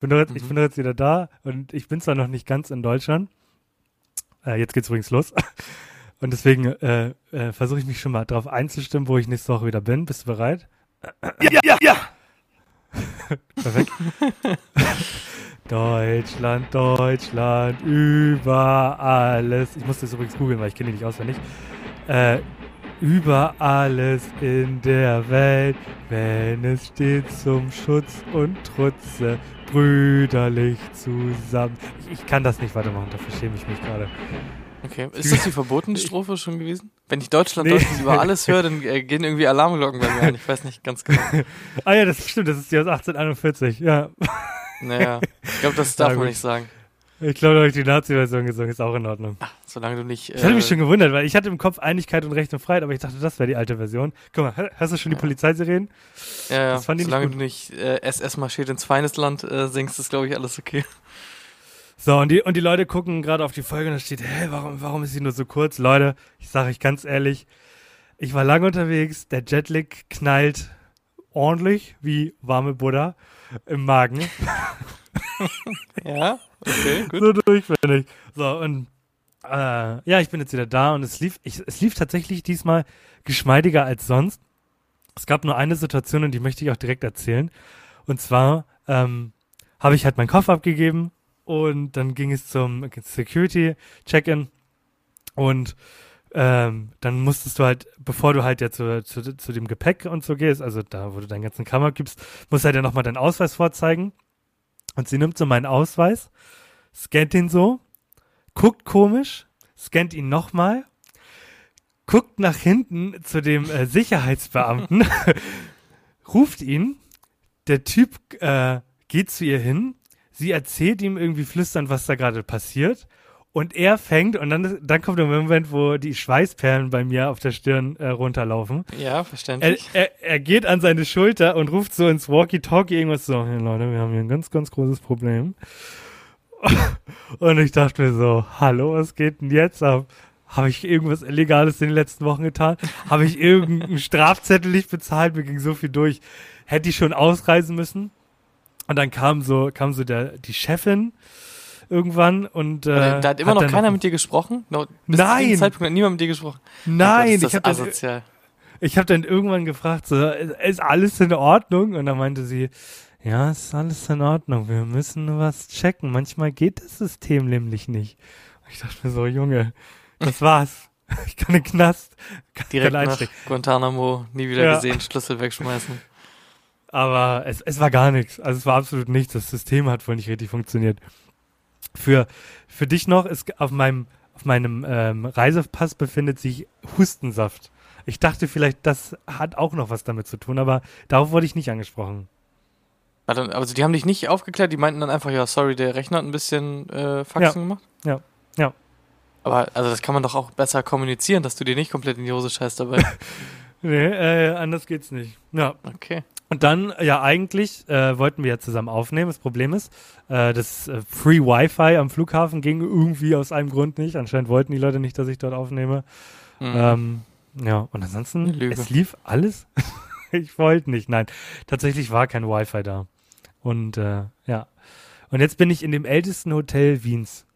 Bin jetzt, Ich bin doch jetzt wieder da und ich bin zwar noch nicht ganz in Deutschland. Äh, jetzt geht's übrigens los. Und deswegen äh, äh, versuche ich mich schon mal darauf einzustimmen, wo ich nächste Woche wieder bin. Bist du bereit? Ja, ja, ja. Perfekt. Deutschland, Deutschland, über alles. Ich muss das übrigens googeln, weil ich kenne die nicht auswendig. Äh, über alles in der Welt, wenn es steht zum Schutz und Trutze, brüderlich zusammen. Ich, ich kann das nicht weitermachen, dafür schäme ich mich gerade. Okay, ist das die verbotene Strophe schon gewesen? Wenn ich Deutschland, Nee. Deutschland über alles höre, dann äh, gehen irgendwie Alarmglocken bei mir an. Ich weiß nicht ganz genau. Ah ja, das stimmt, das ist die aus 1841, ja. Naja, ich glaube, das darf man nicht sagen. Ich glaube, da habe ich die Nazi-Version gesungen, ist auch in Ordnung. Solange du nicht. Ich hatte mich äh, schon gewundert, weil ich hatte im Kopf Einigkeit und Recht und Freiheit, aber ich dachte, das wäre die alte Version. Guck mal, hörst du schon die Polizeisirenen? Ja, ja. das fand nicht solange gut. du nicht äh, SS marschiert ins Feindesland äh, singst, ist, glaube ich, alles okay. So, und die, und die Leute gucken gerade auf die Folge und da steht, hä, warum, warum ist sie nur so kurz? Leute, ich sage euch ganz ehrlich, ich war lange unterwegs, der Jetlag knallt ordentlich wie warme Butter im Magen. Ja, okay, gut. so durch, finde ich. So, und äh, ja, ich bin jetzt wieder da und es lief, ich, es lief tatsächlich diesmal geschmeidiger als sonst. Es gab nur eine Situation und die möchte ich auch direkt erzählen. Und zwar ähm, habe ich halt meinen Koffer abgegeben und dann ging es zum Security Check-in und ähm, dann musstest du halt, bevor du halt ja zu, zu, zu dem Gepäck und so gehst, also da, wo du deinen ganzen Kram abgibst, musst du halt ja nochmal deinen Ausweis vorzeigen. Und sie nimmt so meinen Ausweis, scannt ihn so, guckt komisch, scannt ihn nochmal, guckt nach hinten zu dem äh, Sicherheitsbeamten, ruft ihn, der Typ äh, geht zu ihr hin, sie erzählt ihm irgendwie flüsternd, was da gerade passiert und er fängt und dann, dann kommt der Moment, wo die Schweißperlen bei mir auf der Stirn äh, runterlaufen. Ja, Er, verständlich. er, er geht an seine Schulter und ruft so ins Walkie-Talkie irgendwas so, hey Leute, wir haben hier ein ganz, ganz großes Problem. Und ich dachte mir so, hallo, was geht denn jetzt ab? Habe ich irgendwas Illegales in den letzten Wochen getan? Habe ich irgendeinen Strafzettel nicht bezahlt? Mir ging so viel durch. Hätte ich schon ausreisen müssen? Und dann kam so, kam so der, die Chefin irgendwann und äh, da hat immer noch dann- keiner mit dir gesprochen? No, bis zu Nein. diesem Zeitpunkt hat niemand mit dir gesprochen. Nein, ist ich habe dann, asozial. ich habe dann irgendwann gefragt, so, ist, alles in Ordnung? Und dann meinte sie, ja, ist alles in Ordnung. Wir müssen nur was checken. Manchmal geht das System nämlich nicht. Und ich dachte mir so, Junge, das war's. Ich kann den Knast, kann, Direkt nach. Guantanamo, nie wieder Ja. gesehen, Schlüssel wegschmeißen. Aber es, es war gar nichts. Also es war absolut nichts. Das System hat wohl nicht richtig funktioniert. Für, für dich noch, ist auf meinem, auf meinem ähm, Reisepass befindet sich Hustensaft. Ich dachte vielleicht, das hat auch noch was damit zu tun, aber darauf wurde ich nicht angesprochen. Also die haben dich nicht aufgeklärt, die meinten dann einfach, ja, sorry, der Rechner hat ein bisschen äh, Faxen Ja. gemacht? Ja. Ja. Aber also das kann man doch auch besser kommunizieren, dass du dir nicht komplett in die Hose scheißt dabei. Nee, äh, anders geht's nicht. Ja. Okay. Und dann, ja, eigentlich äh, wollten wir ja zusammen aufnehmen. Das Problem ist, äh, das äh, Free Wi-Fi am Flughafen ging irgendwie aus einem Grund nicht. Anscheinend wollten die Leute nicht, dass ich dort aufnehme. Mhm. Ähm, ja, und ansonsten, Lüge. es lief alles. ich wollte nicht, nein. Tatsächlich war kein Wi-Fi da. Und äh, ja. Und jetzt bin ich in dem ältesten Hotel Wiens.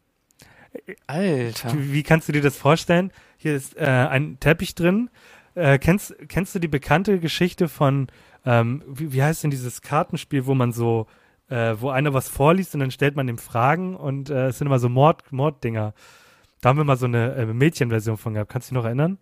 Alter. Wie, wie kannst du dir das vorstellen? Hier ist äh, ein Teppich drin. Äh, kennst, kennst du die bekannte Geschichte von, ähm, wie, wie heißt denn dieses Kartenspiel, wo man so, äh, wo einer was vorliest und dann stellt man ihm Fragen und äh, es sind immer so Mord, Morddinger. Da haben wir mal so eine äh, Mädchenversion von gehabt. Kannst du dich noch erinnern?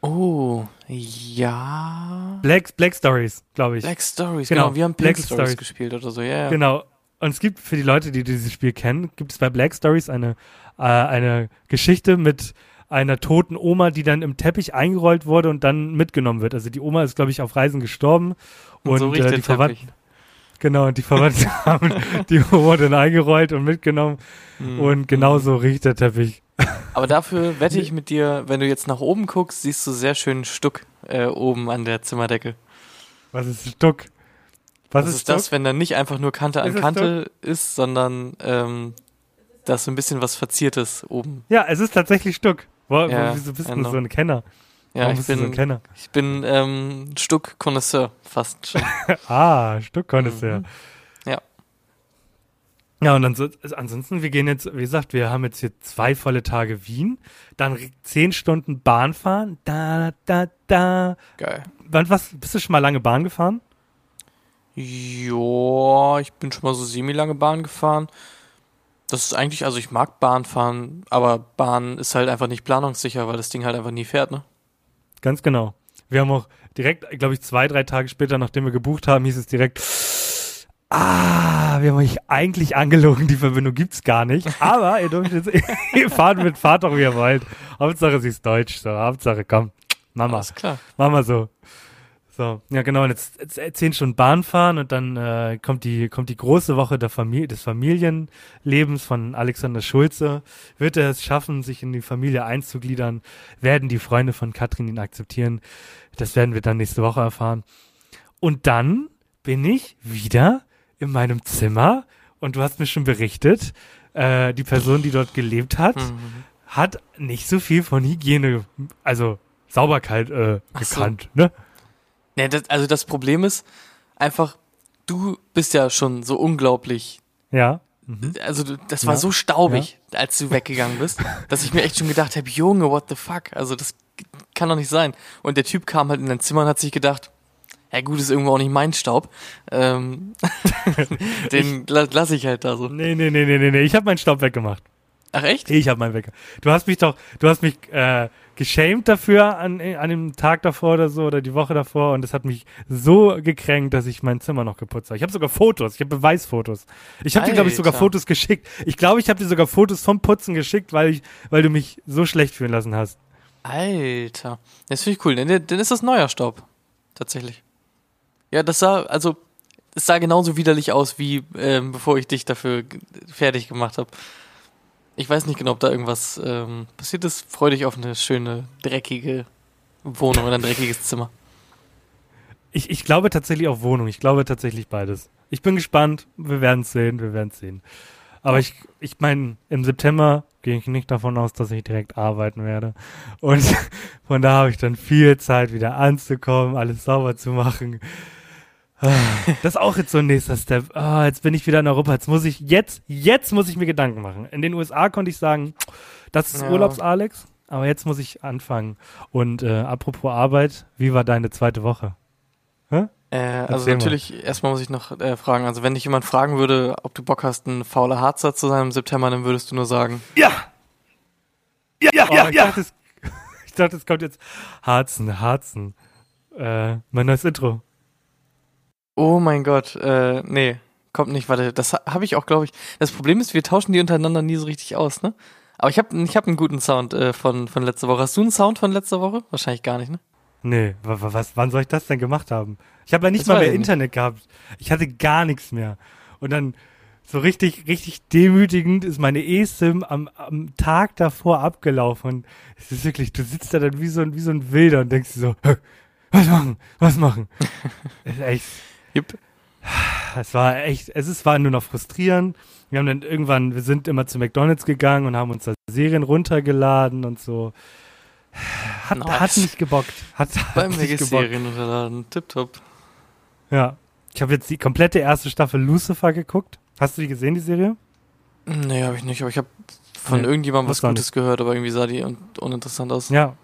Oh, ja. Black, Black Stories, glaube ich. Black Stories, Genau, genau. Wir haben Black Stories, Stories. gespielt oder so, ja, ja. Genau. Und es gibt für die Leute, die dieses Spiel kennen, gibt es bei Black Stories eine, äh, eine Geschichte mit einer toten Oma, die dann im Teppich eingerollt wurde und dann mitgenommen wird. Also die Oma ist, glaube ich, auf Reisen gestorben. Und, so riecht äh, die Verwand Teppich. Genau, und die Verwandten haben die wurde dann eingerollt und mitgenommen. Mhm. Und genauso riecht der Teppich. Aber dafür wette ich mit dir, wenn du jetzt nach oben guckst, siehst du sehr schön Stuck äh, oben an der Zimmerdecke. Was ist Stuck? Was, Was, ist das, wenn da nicht einfach nur Kante an Ist es Kante ist, sondern ähm, da ist so ein bisschen was Verziertes oben. Ja, es ist tatsächlich Stuck. Wo, Ja, wieso bist du genau. so ein Kenner? Ja, Warum ich du so ein bin, Kenner? ich bin ähm, Stuck-Konnoisseur, fast schon. Ah, Stuck ja. Mhm. Ja. Ja, und ansonsten, also ansonsten, wir gehen jetzt, wie gesagt, wir haben jetzt hier zwei volle Tage Wien, dann zehn Stunden Bahn fahren, da, da, da. Geil. Wann, was, bist du schon mal lange Bahn gefahren? Ja, ich bin schon mal so semi-lange Bahn gefahren. Das ist eigentlich, also ich mag Bahn fahren, aber Bahn ist halt einfach nicht planungssicher, weil das Ding halt einfach nie fährt, ne? Ganz genau. Wir haben auch direkt, glaube ich, zwei, drei Tage später, nachdem wir gebucht haben, hieß es direkt, ah, wir haben euch eigentlich angelogen, die Verbindung gibt's gar nicht. Aber ihr dürft jetzt, ihr fahrt mit, fahrt doch, wie ihr wollt. Hauptsache sie ist deutsch, so, Hauptsache, komm, Mama, Alles klar. mach mal so. So, ja genau, und jetzt, jetzt zehn Stunden Bahn fahren und dann äh, kommt die kommt die große Woche der Familie, des Familienlebens von Alexander Schulze. Wird er es schaffen, sich in die Familie einzugliedern? Werden die Freunde von Katrin ihn akzeptieren? Das werden wir dann nächste Woche erfahren. Und dann bin ich wieder in meinem Zimmer und du hast mir schon berichtet, äh, die Person, die dort gelebt hat, Mhm. hat nicht so viel von Hygiene, also Sauberkeit äh, so. gekannt, ne? Ja, das, also das Problem ist einfach, du bist ja schon so unglaublich Ja. Mhm. also du- das war Ja, so staubig, als du weggegangen bist, dass ich mir echt schon gedacht habe, Junge, what the fuck? Also das kann doch nicht sein. Und der Typ kam halt in dein Zimmer und hat sich gedacht, ja gut, ist irgendwo auch nicht mein Staub. Ähm, den la lass ich halt da so. Nee, nee, nee, nee, nee, nee. Ich habe meinen Staub weggemacht. Ach echt? Ich habe meinen weggemacht. Du hast mich doch, du hast mich äh, geschämt dafür an, an dem Tag davor oder so oder die Woche davor und es hat mich so gekränkt, dass ich mein Zimmer noch geputzt habe. Ich habe sogar Fotos, ich habe Beweisfotos. Ich habe dir glaube ich sogar. Fotos geschickt. Ich glaube, ich habe dir sogar Fotos vom Putzen geschickt, weil ich weil du mich so schlecht fühlen lassen hast. Alter. Das finde ich cool. Dann, dann ist das neuer Staub. Tatsächlich. Ja, das sah, also, es sah genauso widerlich aus, wie ähm, bevor ich dich dafür fertig gemacht habe. Ich weiß nicht genau, ob da irgendwas ähm, passiert ist. Freu dich auf eine schöne, dreckige Wohnung oder ein dreckiges Zimmer. Ich, ich glaube tatsächlich auf Wohnung. Ich glaube tatsächlich beides. Ich bin gespannt. Wir werden es sehen. Wir werden es sehen. Aber ich, ich meine, im September gehe ich nicht davon aus, dass ich direkt arbeiten werde. Und von da habe ich dann viel Zeit, wieder anzukommen, alles sauber zu machen. Ah, Das ist auch jetzt so ein nächster Step. Ah, jetzt bin ich wieder in Europa. Jetzt muss ich, jetzt, jetzt muss ich mir Gedanken machen. In den USA konnte ich sagen, das ist Ja. Urlaubs-Alex. Aber jetzt muss ich anfangen. Und äh, apropos Arbeit, wie war deine zweite Woche? Äh, also Erzähl mal. natürlich, erstmal muss ich noch äh, fragen, also wenn dich jemand fragen würde, ob du Bock hast, ein fauler Harzer zu sein im September, dann würdest du nur sagen, Ja! Ja, ja, ja, ich ja. Dachte, es, ich dachte, es kommt jetzt Harzen, Harzen. Äh, mein neues Intro. Oh mein Gott, äh, nee, kommt nicht, warte, das ha- habe ich auch, glaube ich. Das Problem ist, wir tauschen die untereinander nie so richtig aus, ne? Aber ich habe ich hab einen guten Sound äh, von, von letzter Woche. Hast du einen Sound von letzter Woche? Wahrscheinlich gar nicht, ne? Nee, wa- wa- was, wann soll ich das denn gemacht haben? Ich habe ja nicht Das mal mehr ich nicht. Internet gehabt. Ich hatte gar nichts mehr. Und dann so richtig, richtig demütigend ist meine E-Sim am, am Tag davor abgelaufen. Und es ist wirklich, du sitzt da dann wie so ein, wie so ein Wilder und denkst dir so, "Hä, was machen, was machen? echt, Jupp. es war echt, es ist, war nur noch frustrierend. Wir haben dann irgendwann, wir sind immer zu McDonalds gegangen und haben uns da Serien runtergeladen und so. Hat, Nice. hat nicht gebockt. Hat, hat Beim nicht gebockt. Serien runterladen, tipptopp. Ja. Ich habe jetzt die komplette erste Staffel Lucifer geguckt. Hast du die gesehen, die Serie? Nee, habe ich nicht, aber ich habe von Nee, irgendjemandem was Gutes gehört, aber irgendwie sah die un uninteressant aus. Ja.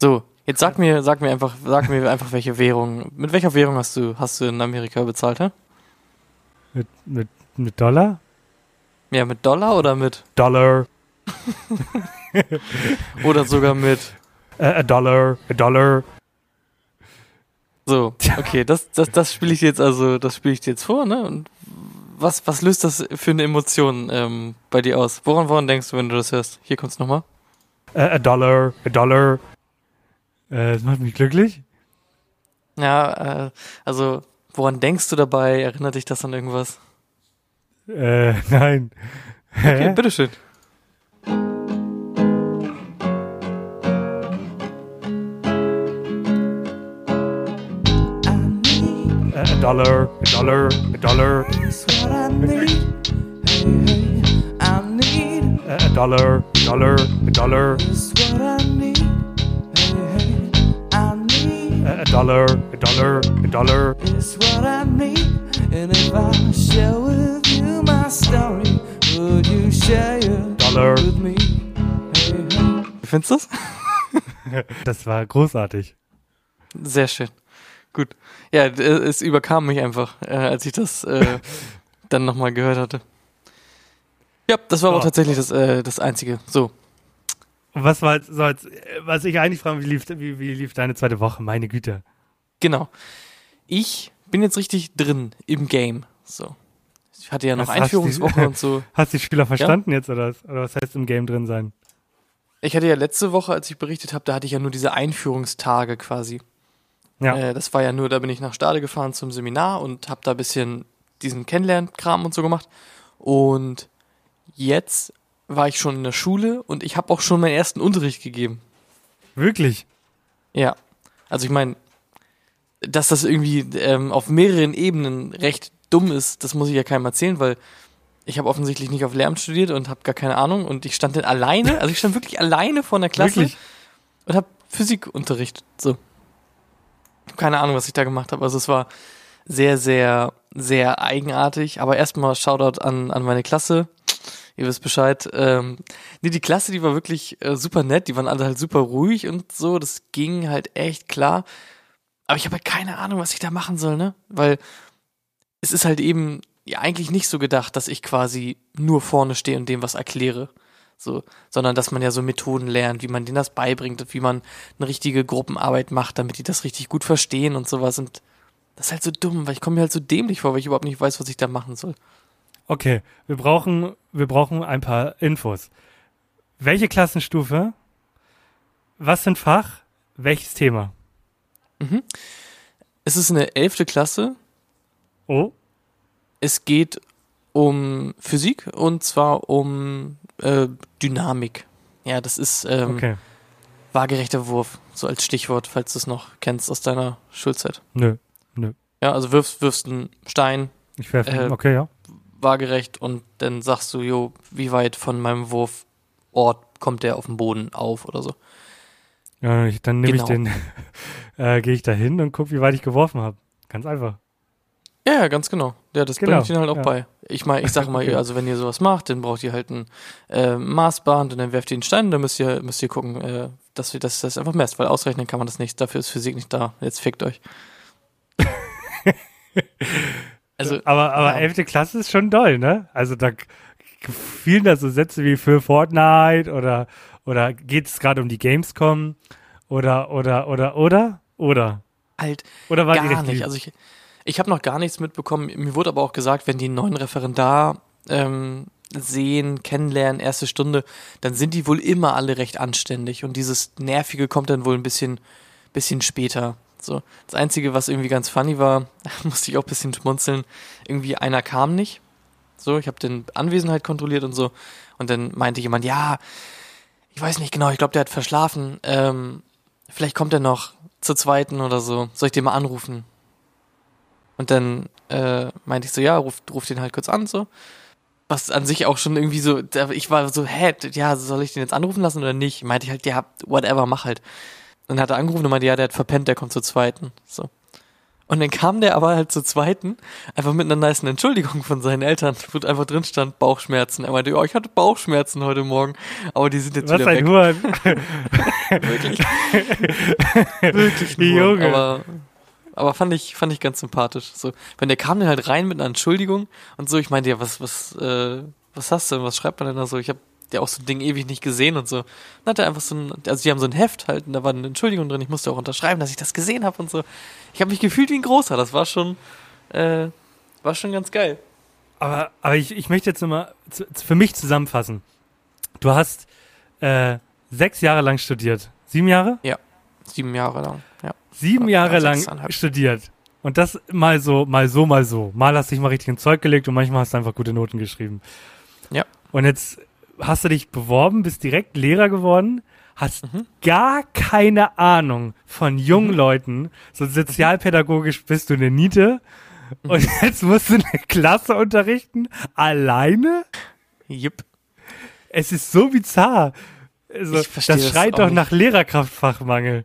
So, jetzt sag mir, sag mir einfach, sag mir einfach, welche Währung, mit welcher Währung hast du, hast du in Amerika bezahlt, hä? Mit, mit, mit Dollar? Ja, mit Dollar oder mit, Dollar. oder sogar mit, Äh, a Dollar. A Dollar. so, okay, das, das, das spiele ich dir jetzt also, das spiele ich dir jetzt vor, ne? Und was, was löst das für eine Emotion ähm, bei dir aus? Woran, woran denkst du, wenn du das hörst? Hier kommt's nochmal. Äh, a Dollar. A Dollar. Äh, das macht mich glücklich. Ja, äh, also Woran denkst du dabei? Erinnert dich das an irgendwas? Äh, nein. Okay, Hä? bitteschön. Äh, a dollar, a dollar, a dollar, äh, a dollar, a dollar, a dollar, äh, a dollar, a dollar, a dollar. It's what I need. And if I share with you my story, would you share your Dollar. with me? Hey, findest du das? Das war großartig. Sehr schön. Gut. Ja, d- es überkam mich einfach, äh, als ich das äh, dann nochmal gehört hatte. Ja, das war aber Ja. tatsächlich das, äh, das Einzige. So. Was war jetzt, so jetzt, äh, was ich eigentlich frage, wie lief, wie, wie lief deine zweite Woche? Meine Güte. Genau. Ich bin jetzt richtig drin im Game. So. Ich hatte ja noch Was Einführungswoche und so. Hast du die Spieler verstanden jetzt oder was? Oder was heißt im Game drin sein? Ich hatte ja letzte Woche, als ich berichtet habe, da hatte ich ja nur diese Einführungstage quasi. Ja. Äh, das war ja nur, da bin ich nach Stade gefahren zum Seminar und habe da ein bisschen diesen Kennenlernkram und so gemacht. Und jetzt war ich schon in der Schule und ich habe auch schon meinen ersten Unterricht gegeben. Wirklich? Ja. Also ich meine, dass das irgendwie ähm, auf mehreren Ebenen recht dumm ist, das muss ich ja keinem erzählen, weil ich habe offensichtlich nicht auf Lehramt studiert und habe gar keine Ahnung und ich stand dann alleine, also ich stand wirklich alleine vor einer Klasse Wirklich? und habe Physik unterrichtet. So. Keine Ahnung, was ich da gemacht habe. Also es war sehr, sehr, sehr eigenartig. Aber erstmal Shoutout an, an meine Klasse. Ihr wisst Bescheid. Ähm, nee, die Klasse, die war wirklich äh, super nett. Die waren alle halt super ruhig und so. Das ging halt echt klar. Aber ich habe halt keine Ahnung, was ich da machen soll, ne? Weil es ist halt eben ja eigentlich nicht so gedacht, dass ich quasi nur vorne stehe und dem was erkläre. So, sondern dass man ja so Methoden lernt, wie man denen das beibringt, wie man eine richtige Gruppenarbeit macht, damit die das richtig gut verstehen und sowas. Und das ist halt so dumm, weil ich komme mir halt so dämlich vor, weil ich überhaupt nicht weiß, was ich da machen soll. Okay, wir brauchen, wir brauchen ein paar Infos. Welche Klassenstufe? Was ein Fach? Welches Thema? Es ist eine elfte Klasse. Oh, Es geht um Physik und zwar um äh, Dynamik. Ja, das ist ähm, okay. waagerechter Wurf, so als Stichwort, falls du es noch kennst aus deiner Schulzeit. Nö. Ja, also wirfst, wirfst einen Stein Ich werfe. Äh, okay, ja. Waagerecht und dann sagst du, jo, wie weit von meinem Wurfort kommt der auf den Boden auf oder so. ja ich, dann nehme Genau. ich den, äh, gehe ich da hin und gucke, wie weit ich geworfen habe. Ganz einfach. Ja, ja, ganz genau. Ja, das Genau, bringt ihnen halt auch ja. bei. Ich meine, ich sag mal, Okay. also wenn ihr sowas macht, dann braucht ihr halt ein äh, Maßband und dann werft ihr den Stein, dann müsst ihr, müsst ihr gucken, äh, dass ihr das, das einfach messt, weil ausrechnen kann man das nicht, dafür ist Physik nicht da. Jetzt fickt euch. also, Aber, aber ja. 11. Klasse ist schon doll, ne? Also da fielen da so Sätze wie für Fortnite oder, oder geht es gerade um die Gamescom oder, oder, oder, oder, oder? halt Oder war die gar nicht. lieb? Also ich, ich habe noch gar nichts mitbekommen. Mir wurde aber auch gesagt, wenn die einen neuen Referendar ähm, sehen, kennenlernen, erste Stunde, dann sind die wohl immer alle recht anständig. Und dieses Nervige kommt dann wohl ein bisschen, bisschen später. So. Das Einzige, was irgendwie ganz funny war, musste ich auch ein bisschen schmunzeln, irgendwie einer kam nicht. So, ich habe den Anwesenheit kontrolliert und so. Und dann meinte jemand, ja, ich weiß nicht genau, ich glaube, der hat verschlafen. Ähm, vielleicht kommt er noch zur zweiten oder so. Soll ich den mal anrufen? Und dann äh, meinte ich so, ja, ruf, ruf den halt kurz an, so. Was an sich auch schon irgendwie so, ich war so, hä, ja, soll ich den jetzt anrufen lassen oder nicht? Meinte ich halt, ja, whatever, mach halt. Dann hat er angerufen und meinte, ja, der hat verpennt, der kommt zur zweiten. So. Und dann kam der aber halt zur zweiten, einfach mit einer nice Entschuldigung von seinen Eltern, wo einfach drin stand, Bauchschmerzen. Er meinte, ja, ich hatte Bauchschmerzen heute Morgen, aber die sind jetzt Was wieder ein weg. Huren. Wirklich. Wirklich ein Junge. Aber, aber fand ich, fand ich ganz sympathisch. So, wenn der kam dann halt rein mit einer Entschuldigung und so, ich meinte, ja, was, was, äh, was hast du denn? Was schreibt man denn da so? Ich habe ja auch so ein Ding ewig nicht gesehen und so. Dann hat er einfach so ein, also die haben so ein Heft halt und da war eine Entschuldigung drin. Ich musste auch unterschreiben, dass ich das gesehen habe und so. Ich habe mich gefühlt wie ein Großer. Das war schon, äh, war schon ganz geil. Aber, aber ich, ich möchte jetzt nochmal für mich zusammenfassen. Du hast äh, sechs Jahre lang studiert. Sieben Jahre? Sieben Jahre lang, ja. Sieben Ja, Jahre lang studiert. Und das mal so, mal so, mal so. Mal hast du dich mal richtig ins Zeug gelegt und manchmal hast du einfach gute Noten geschrieben. Ja. Und jetzt hast du dich beworben, bist direkt Lehrer geworden, hast Mhm. gar keine Ahnung von jungen Leuten. So sozialpädagogisch bist du eine Niete. Mhm. Und jetzt musst du eine Klasse unterrichten, alleine? Jupp. Es ist so bizarr. Also, Ich verstehe das schreit doch nicht. nach Lehrerkraftfachmangel.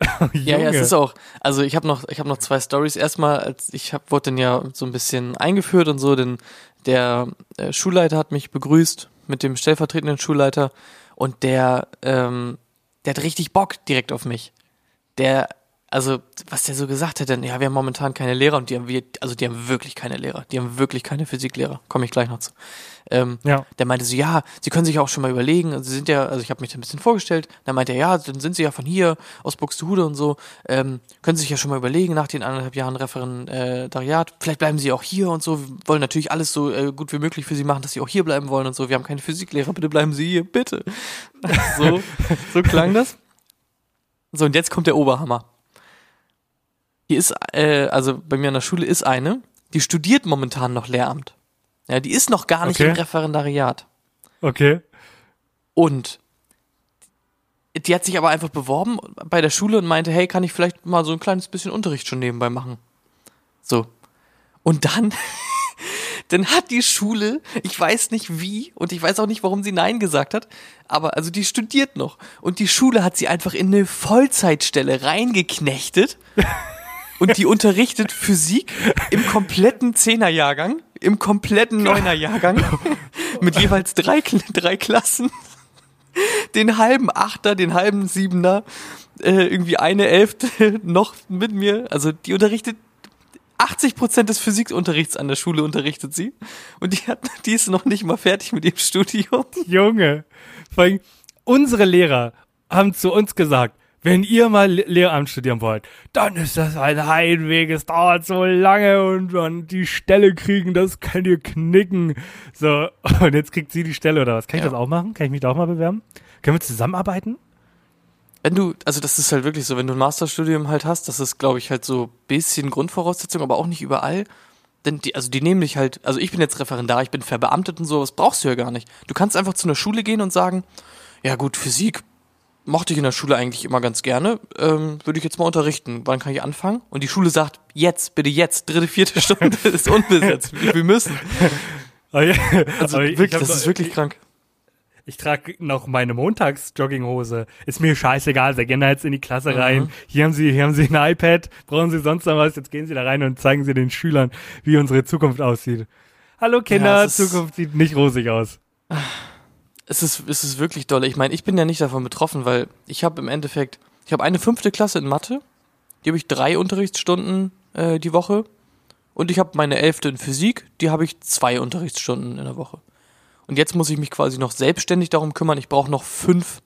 Ja, ja, es ist auch. Also ich habe noch, ich habe noch zwei Stories. Erstmal, als ich hab, wurde dann ja so ein bisschen eingeführt und so, denn der äh, Schulleiter hat mich begrüßt mit dem stellvertretenden Schulleiter und der, ähm, der hat richtig Bock direkt auf mich. Der, also was der so gesagt hat, dann, ja, wir haben momentan keine Lehrer und die haben wir, also die haben wirklich keine Lehrer, die haben wirklich keine Physiklehrer. Komme ich gleich noch zu. Ähm, Ja. der meinte so, ja, Sie können sich auch schon mal überlegen, also Sie sind ja, also ich habe mich da ein bisschen vorgestellt, dann meinte er, ja, dann sind Sie ja von hier, aus Buxtehude und so, ähm, können Sie sich ja schon mal überlegen, nach den anderthalb Jahren Referendariat, vielleicht bleiben Sie auch hier und so, wir wollen natürlich alles so äh, gut wie möglich für Sie machen, dass Sie auch hier bleiben wollen und so, wir haben keine Physiklehrer, bitte bleiben Sie hier, bitte. so, so klang das. So, und jetzt kommt der Oberhammer. Hier ist, äh, also bei mir an der Schule ist eine, die studiert momentan noch Lehramt. Ja, die ist noch gar nicht Okay. im Referendariat. Okay. Und die hat sich aber einfach beworben bei der Schule und meinte, hey, kann ich vielleicht mal so ein kleines bisschen Unterricht schon nebenbei machen? So. Und dann, dann hat die Schule, ich weiß nicht wie und ich weiß auch nicht, warum sie Nein gesagt hat, aber also die studiert noch. Und die Schule hat sie einfach in eine Vollzeitstelle reingeknechtet und die unterrichtet Physik im kompletten Zehnerjahrgang, im kompletten Neunerjahrgang mit jeweils drei, drei Klassen den halben Achter, den halben Siebener, äh, irgendwie eine Elfte noch mit mir. Also die unterrichtet 80 Prozent des Physikunterrichts an der Schule unterrichtet sie. Und die hat, die ist noch nicht mal fertig mit ihrem Studium. Junge. Vor allem, unsere Lehrer haben zu uns gesagt, wenn ihr mal Le- Lehramt studieren wollt, dann ist das ein Heidweg, es dauert so lange und dann die Stelle kriegen, das könnt ihr knicken. So, und jetzt kriegt sie die Stelle oder was? Kann ich Ja. das auch machen? Kann ich mich da auch mal bewerben? Können wir zusammenarbeiten? Wenn du, also das ist halt wirklich so, wenn du ein Masterstudium halt hast, das ist, glaube ich, halt so ein bisschen Grundvoraussetzung, aber auch nicht überall. Denn die, also die nehmen dich halt, also ich bin jetzt Referendar, ich bin verbeamtet und so, das brauchst du ja gar nicht. Du kannst einfach zu einer Schule gehen und sagen, ja gut, Physik mochte ich in der Schule eigentlich immer ganz gerne, ähm, würde ich jetzt mal unterrichten. Wann kann ich anfangen? Und die Schule sagt, jetzt, bitte jetzt, dritte, vierte Stunde ist unbesetzt, wir müssen. Also wirklich, das ist wirklich krank. Ich trage noch meine Montags-Jogginghose. Ist mir scheißegal. Sie gehen da jetzt in die Klasse rein. Mhm. Hier haben Sie, hier haben Sie ein iPad. Brauchen Sie sonst noch was? Jetzt gehen Sie da rein und zeigen Sie den Schülern, wie unsere Zukunft aussieht. Hallo Kinder, Ja, Zukunft sieht nicht rosig aus. Es ist, es ist wirklich doll. Ich meine, ich bin ja nicht davon betroffen, weil ich habe im Endeffekt, ich habe eine fünfte Klasse in Mathe, die habe ich drei Unterrichtsstunden äh, die Woche und ich habe meine elfte in Physik, die habe ich zwei Unterrichtsstunden in der Woche. Und jetzt muss ich mich quasi noch selbstständig darum kümmern. Ich brauche noch fünf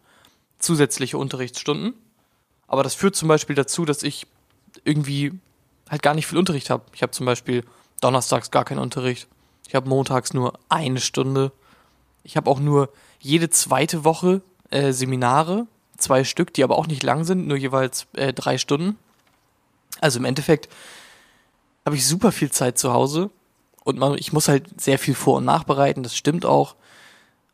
zusätzliche Unterrichtsstunden. Aber das führt zum Beispiel dazu, dass ich irgendwie halt gar nicht viel Unterricht habe. Ich habe zum Beispiel donnerstags gar keinen Unterricht. Ich habe montags nur eine Stunde. Ich habe auch nur jede zweite Woche äh, Seminare, zwei Stück, die aber auch nicht lang sind, nur jeweils äh, drei Stunden. Also im Endeffekt habe ich super viel Zeit zu Hause und man, ich muss halt sehr viel vor- und nachbereiten, das stimmt auch.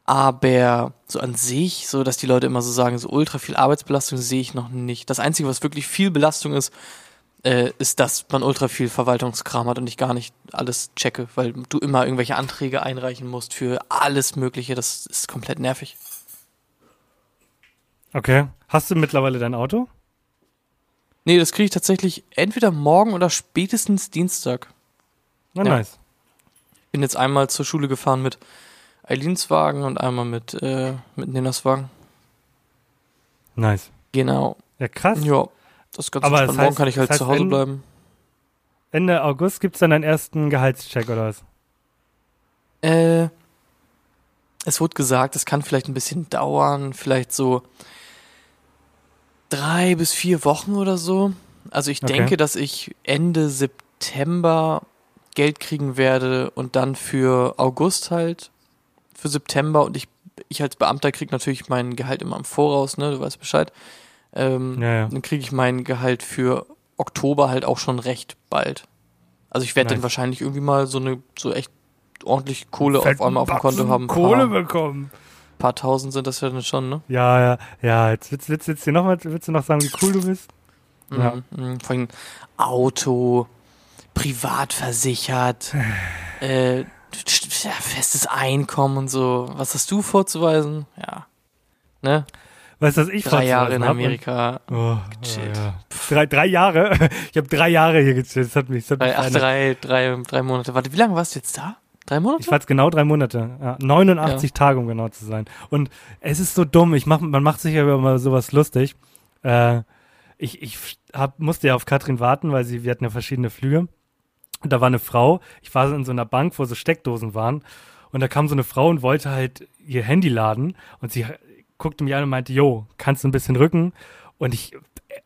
Aber so an sich, so dass die Leute immer so sagen, so ultra viel Arbeitsbelastung sehe ich noch nicht. Das Einzige, was wirklich viel Belastung ist, äh, ist, dass man ultra viel Verwaltungskram hat und ich gar nicht alles checke, weil du immer irgendwelche Anträge einreichen musst für alles Mögliche. Das ist komplett nervig. Okay. Hast du mittlerweile dein Auto? Nee, das kriege ich tatsächlich entweder morgen oder spätestens Dienstag. Na, Ja. nice. Bin jetzt einmal zur Schule gefahren mit Eilins Wagen und einmal mit, äh, mit Nenas Wagen. Nice. Genau. Ja, krass. Ja, das ist ganz Aber das Morgen heißt- kann ich halt das heißt, zu Hause wenn- bleiben. Ende August gibt's dann deinen ersten Gehaltscheck oder was? Äh, es wurde gesagt, es kann vielleicht ein bisschen dauern, vielleicht so drei bis vier Wochen oder so. Also ich Okay. denke, dass ich Ende September Geld kriegen werde und dann für August halt, für September und ich, ich als Beamter krieg natürlich mein Gehalt immer im Voraus, ne, du weißt Bescheid. Ähm, Ja, ja. Dann kriege ich mein Gehalt für Oktober halt auch schon recht bald. Also ich werde dann Nice. wahrscheinlich irgendwie mal so eine, so echt ordentlich Kohle auf Fetten einmal auf dem Konto haben. Ein Kohle paar, bekommen. paar tausend sind das ja dann schon, ne? Ja, ja, ja. Jetzt willst, willst, willst, du noch mal, willst du noch sagen, wie cool du bist? Ja. Mhm, mhm. Vor allem Auto, privat versichert, äh, st- ja, festes Einkommen und so. Was hast du vorzuweisen? Ja. Ne? Weißt du, was ich Drei Jahre in Amerika. Oh, Gechillt. ja. Drei, drei Jahre? Ich habe drei Jahre hier gechillt. Das hat mich, das hat mich Drei, ach, eine- drei, drei, drei Monate. Warte, wie lange warst du jetzt da? Drei Monate? Ich war jetzt genau drei Monate. Ja, 89 Tage, um genau zu sein. Und es ist so dumm. Ich mach, man macht sich ja über sowas lustig. Äh, ich ich hab, musste ja auf Katrin warten, weil sie, wir hatten ja verschiedene Flüge. Und da war eine Frau. Ich war in so einer Bank, wo so Steckdosen waren. Und da kam so eine Frau und wollte halt ihr Handy laden. Und sie guckte mich an und meinte, jo, kannst du ein bisschen rücken? Und ich,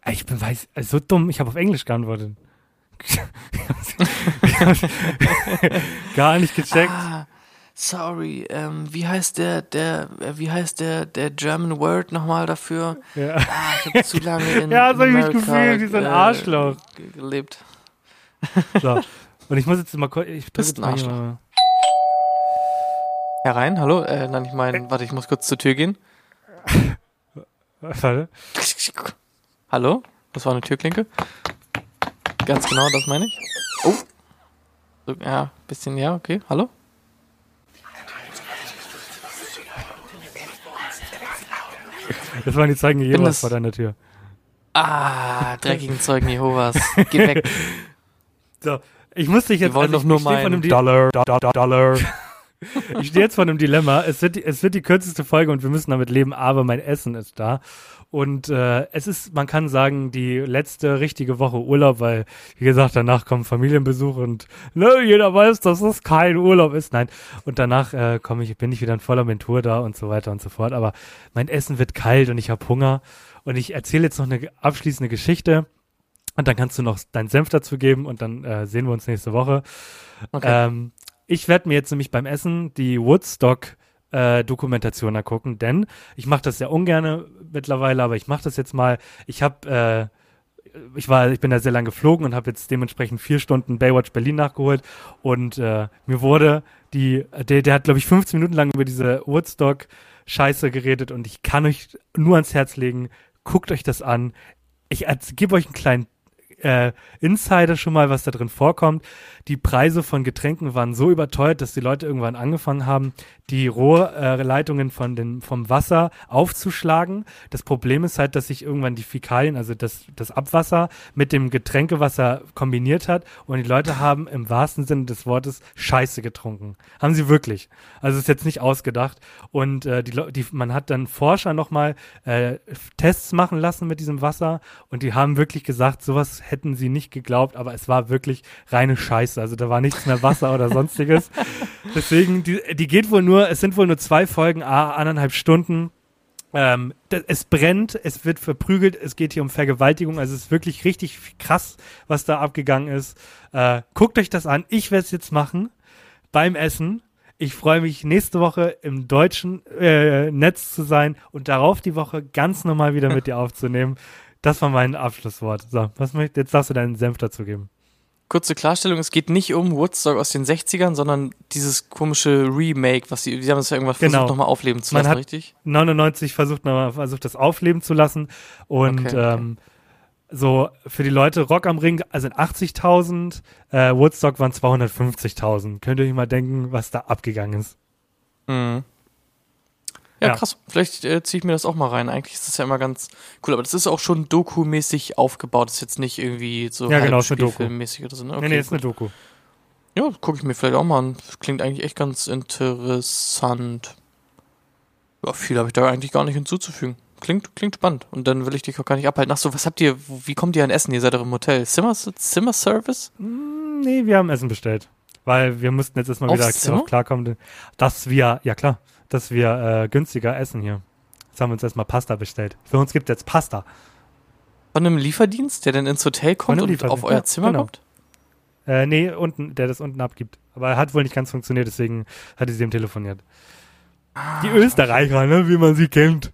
äh, ich bin weiß, also so dumm. Ich habe auf Englisch geantwortet. Gar nicht gecheckt. Ah, sorry, ähm, wie heißt der, der, äh, wie heißt der, der German Word nochmal dafür? Ja. Ah, ich habe zu lange in Ja, so hab ich mich gefühlt, wie so ein Arschloch. ge- gelebt. So. Und ich muss jetzt mal kurz. Ich drück Bist jetzt ein mal Arschloch. Herein, hallo? Äh, nein, ich meine, warte, ich muss kurz zur Tür gehen. Warte. Hallo? Das war eine Türklinke. Ganz genau, das meine ich. Oh. So, ja, bisschen, ja, okay. Hallo? Das waren die Zeugen Bin Jehovas vor deiner Tür. Ah, dreckigen Zeugen Jehovas. Geh weg. So. Ich muss dich jetzt. Wir wollen also doch nur meinen Di- Dollar, Dollar, Dollar. Ich stehe jetzt vor einem Dilemma. Es wird, die- es wird die kürzeste Folge und wir müssen damit leben, aber mein Essen ist da. Und äh, es ist, man kann sagen, die letzte richtige Woche Urlaub, weil, wie gesagt, danach kommen Familienbesuch und ne, jeder weiß, dass es kein Urlaub ist. Nein. Und danach äh, komme ich, bin ich wieder in voller Mentur da und so weiter und so fort. Aber mein Essen wird kalt und ich habe Hunger. Und ich erzähle jetzt noch eine abschließende Geschichte. Und dann kannst du noch deinen Senf dazu geben und dann äh, sehen wir uns nächste Woche. Okay. Ähm, ich werde mir jetzt nämlich beim Essen die Woodstock äh, Dokumentation angucken, denn ich mache das ja ungerne mittlerweile, aber ich mache das jetzt mal. Ich habe äh, ich war, ich bin da sehr lange geflogen und habe jetzt dementsprechend vier Stunden Baywatch Berlin nachgeholt und äh, mir wurde die, der, der hat glaube ich 15 Minuten lang über diese Woodstock Scheiße geredet und ich kann euch nur ans Herz legen, guckt euch das an. Ich gebe euch einen kleinen äh, Insider schon mal, was da drin vorkommt. Die Preise von Getränken waren so überteuert, dass die Leute irgendwann angefangen haben, die Rohrleitungen von den, vom Wasser aufzuschlagen. Das Problem ist halt, dass sich irgendwann die Fäkalien, also das, das Abwasser, mit dem Getränkewasser kombiniert hat und die Leute haben im wahrsten Sinne des Wortes Scheiße getrunken. Haben sie wirklich. Also ist jetzt nicht ausgedacht. Und äh, die, die, man hat dann Forscher nochmal äh, Tests machen lassen mit diesem Wasser und die haben wirklich gesagt, sowas hätten sie nicht geglaubt, aber es war wirklich reine Scheiße. Also da war nichts mehr Wasser oder sonstiges. Deswegen, die, die geht wohl nur, es sind wohl nur zwei Folgen, a, anderthalb Stunden. Ähm, es brennt, es wird verprügelt, es geht hier um Vergewaltigung, also es ist wirklich richtig krass, was da abgegangen ist. Äh, guckt euch das an, ich werde es jetzt machen beim Essen. Ich freue mich, nächste Woche im deutschen äh, Netz zu sein und darauf die Woche ganz normal wieder mit dir aufzunehmen. Das war mein Abschlusswort. So, was jetzt darfst du deinen Senf dazu geben. Kurze Klarstellung, es geht nicht um Woodstock aus den 60ern, sondern dieses komische Remake, was sie, sie haben es ja irgendwas Genau. versucht, nochmal aufleben zu Man lassen, hat- richtig? 99 versucht, noch mal- versucht das aufleben zu lassen und Okay, okay. Ähm, so für die Leute Rock am Ring also sind 80.000, äh, Woodstock waren 250.000. Könnt ihr euch mal denken, was da abgegangen ist? Mhm. Ja, Ja. krass. Vielleicht äh, ziehe ich mir das auch mal rein. Eigentlich ist das ja immer ganz cool, aber das ist auch schon dokumäßig aufgebaut. Das ist jetzt nicht irgendwie so Ja, genau. Spielfilmmäßig oder so. Ne? Okay, nee, nee, ist gut. eine Doku. Ja, gucke ich mir vielleicht auch mal an. Das klingt eigentlich echt ganz interessant. Ja, viel habe ich da eigentlich gar nicht hinzuzufügen. Klingt, klingt spannend. Und dann will ich dich auch gar nicht abhalten. Ach so, was habt ihr, wie kommt ihr an Essen? Ihr seid doch im Hotel. Zimmer, Zimmerservice? Hm, Nee, wir haben Essen bestellt. Weil wir mussten jetzt erstmal wieder Zimmer? klarkommen, dass wir, ja klar, dass wir äh, günstiger essen hier. Jetzt haben wir uns erstmal Pasta bestellt. Für uns gibt es jetzt Pasta. Von einem Lieferdienst, der dann ins Hotel kommt und auf euer ja, Zimmer genau. kommt? Äh, nee, unten, der das unten abgibt. Aber er hat wohl nicht ganz funktioniert, deswegen hatte sie ihm telefoniert. Die Österreicher, ne, wie man sie kennt.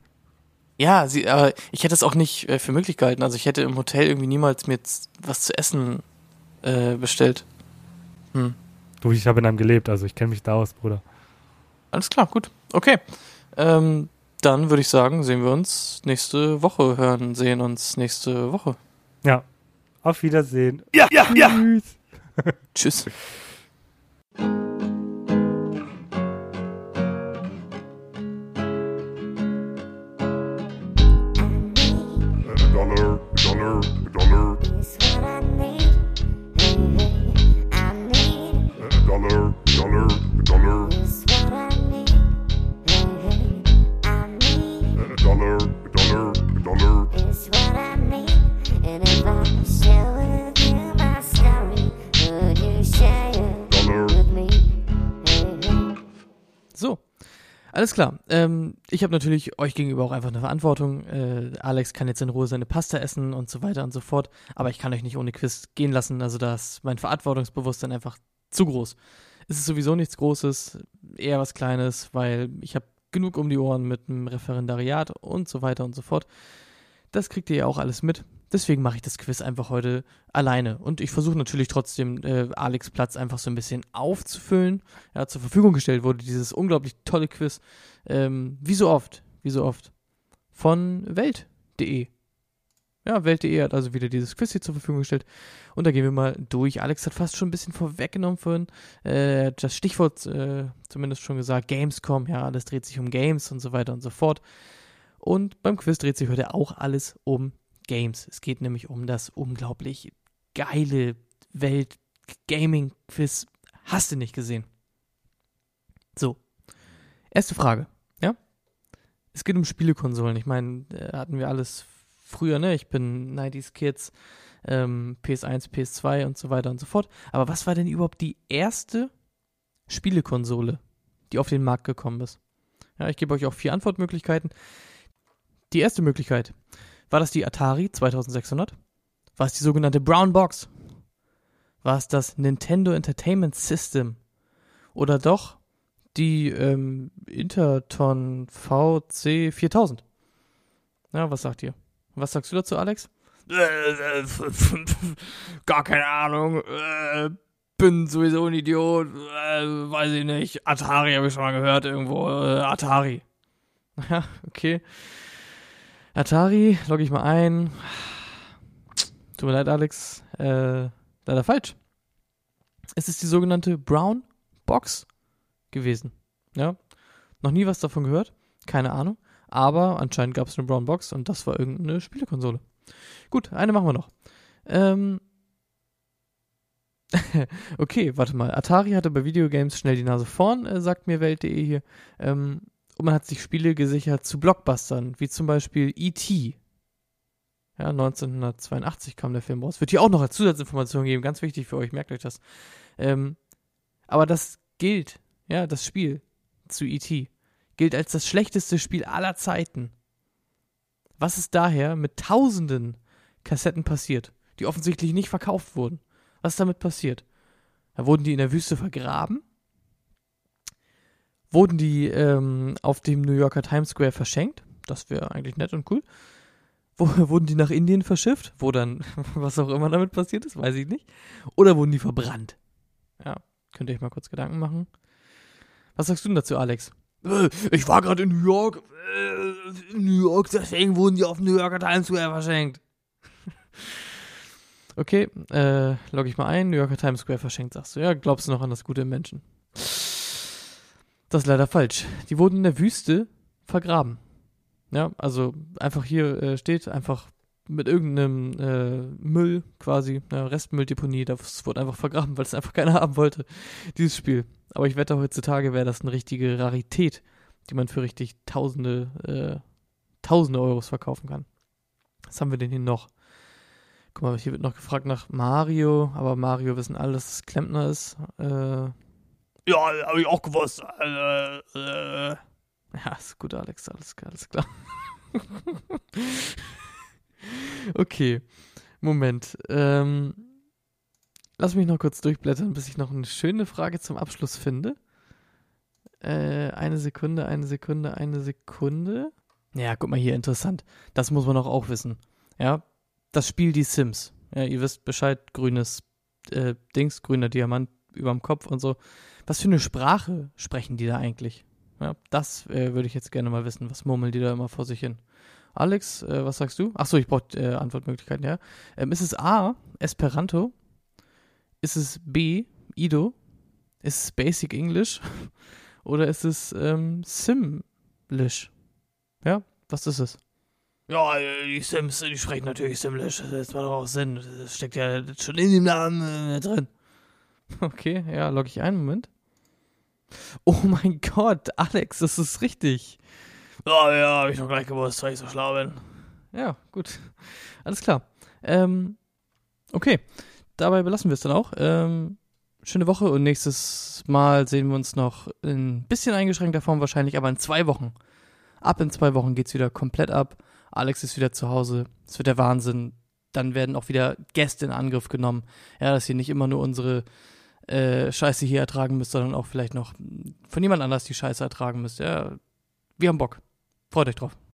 Ja, sie, aber ich hätte es auch nicht äh, für möglich gehalten. Also ich hätte im Hotel irgendwie niemals mir was zu essen äh, bestellt. Hm. Du, ich habe in einem gelebt, also ich kenne mich da aus, Bruder. Alles klar, gut. Okay. Ähm, dann würde ich sagen, sehen wir uns nächste Woche, hören, sehen uns nächste Woche. Ja. Auf Wiedersehen. Ja, ja, ja. Tschüss. Tschüss. Alles klar. Ähm, ich habe natürlich euch gegenüber auch einfach eine Verantwortung. Äh, Alex kann jetzt in Ruhe seine Pasta essen und so weiter und so fort. Aber ich kann euch nicht ohne Quiz gehen lassen. Also da ist mein Verantwortungsbewusstsein einfach zu groß. Es ist sowieso nichts Großes, eher was Kleines, weil ich habe genug um die Ohren mit einem Referendariat und so weiter und so fort. Das kriegt ihr ja auch alles mit. Deswegen mache ich das Quiz einfach heute alleine. Und ich versuche natürlich trotzdem, äh, Alex Platz einfach so ein bisschen aufzufüllen. Ja, zur Verfügung gestellt wurde dieses unglaublich tolle Quiz. Ähm, wie so oft, wie so oft. Von Welt.de. Ja, Welt.de hat also wieder dieses Quiz hier zur Verfügung gestellt. Und da gehen wir mal durch. Alex hat fast schon ein bisschen vorweggenommen vorhin. Äh, das Stichwort äh, zumindest schon gesagt. Gamescom, ja, alles dreht sich um Games und so weiter und so fort. Und beim Quiz dreht sich heute auch alles um Games. Es geht nämlich um das unglaublich geile Welt-Gaming-Quiz. Hast du nicht gesehen? So. Erste Frage, ja? Es geht um Spielekonsolen. Ich meine, äh, hatten wir alles früher, ne? Ich bin 90s Kids, ähm, PS1, PS2 und so weiter und so fort. Aber was war denn überhaupt die erste Spielekonsole, die auf den Markt gekommen ist? Ja, ich gebe euch auch vier Antwortmöglichkeiten. Die erste Möglichkeit. War das die Atari 2600? War es die sogenannte Brown Box? War es das Nintendo Entertainment System? Oder doch die ähm, Interton VC 4000? Ja, was sagt ihr? Was sagst du dazu, Alex? Gar keine Ahnung. Äh, bin sowieso ein Idiot. Äh, weiß ich nicht. Atari habe ich schon mal gehört irgendwo. Äh, Atari. Ja, okay. Atari, logge ich mal ein. Tut mir leid, Alex. Äh, leider falsch. Es ist die sogenannte Brown Box gewesen. Ja. Noch nie was davon gehört. Keine Ahnung. Aber anscheinend gab es eine Brown Box und das war irgendeine Spielekonsole. Gut, eine machen wir noch. Ähm. okay, warte mal. Atari hatte bei Videogames schnell die Nase vorn, äh, sagt mir Welt.de hier. Ähm, und man hat sich Spiele gesichert zu Blockbustern, wie zum Beispiel E.T. Ja, 1982 kam der Film raus. Wird hier auch noch als Zusatzinformation geben, ganz wichtig für euch, merkt euch das. Ähm, aber das gilt, ja, das Spiel zu E.T. gilt als das schlechteste Spiel aller Zeiten. Was ist daher mit tausenden Kassetten passiert, die offensichtlich nicht verkauft wurden? Was ist damit passiert? Da wurden die in der Wüste vergraben? Wurden die ähm, auf dem New Yorker Times Square verschenkt? Das wäre eigentlich nett und cool. Wo, wurden die nach Indien verschifft? Wo dann, was auch immer damit passiert ist, weiß ich nicht. Oder wurden die verbrannt? Ja, könnt ihr euch mal kurz Gedanken machen. Was sagst du denn dazu, Alex? Äh, Ich war gerade in New York. Äh, in New York, deswegen wurden die auf dem New Yorker Times Square verschenkt. okay, äh, logge ich mal ein. New Yorker Times Square verschenkt, sagst du. Ja, glaubst du noch an das Gute im Menschen? Das ist leider falsch. Die wurden in der Wüste vergraben. Ja, also einfach hier äh, steht einfach mit irgendeinem äh, Müll quasi, eine Restmülldeponie, das wurde einfach vergraben, weil es einfach keiner haben wollte, dieses Spiel. Aber ich wette, heutzutage wäre das eine richtige Rarität, die man für richtig tausende, äh, tausende Euros verkaufen kann. Was haben wir denn hier noch? Guck mal, hier wird noch gefragt nach Mario, aber Mario wissen alle, dass es Klempner ist. Äh, ja, habe ich auch gewusst. Äh, äh. Ja, ist gut, Alex, alles klar, alles klar. okay, Moment. Ähm, lass mich noch kurz durchblättern, bis ich noch eine schöne Frage zum Abschluss finde. Äh, eine Sekunde, eine Sekunde, eine Sekunde. Ja, guck mal hier, interessant. Das muss man doch auch wissen. Ja, das Spiel Die Sims. Ja, ihr wisst Bescheid, grünes äh, Dings, grüner Diamant überm Kopf und so. Was für eine Sprache sprechen die da eigentlich? Ja, das äh, würde ich jetzt gerne mal wissen. Was murmeln die da immer vor sich hin? Alex, äh, was sagst du? Achso, ich brauche äh, Antwortmöglichkeiten, ja. Ähm, ist es A, Esperanto? Ist es B, Ido? Ist es Basic English? Oder ist es ähm, Simlish? Ja, was ist es? Ja, äh, die Sims, die sprechen natürlich Simlish. Das macht doch auch Sinn. Das steckt ja schon in dem Namen äh, drin. Okay, ja, logge ich ein. Moment. Oh mein Gott, Alex, das ist richtig. Ja, ja, habe ich doch gleich gewusst, weil ich so schlau bin. Ja, gut. Alles klar. Ähm, okay, dabei belassen wir es dann auch. Ähm, schöne Woche und nächstes Mal sehen wir uns noch in ein bisschen eingeschränkter Form wahrscheinlich, aber in zwei Wochen. Ab in zwei Wochen geht's wieder komplett ab. Alex ist wieder zu Hause. Es wird der Wahnsinn. Dann werden auch wieder Gäste in Angriff genommen. Ja, dass ihr nicht immer nur unsere äh, Scheiße hier ertragen müsst, sondern auch vielleicht noch von jemand anders die Scheiße ertragen müsst. Ja, wir haben Bock. Freut euch drauf.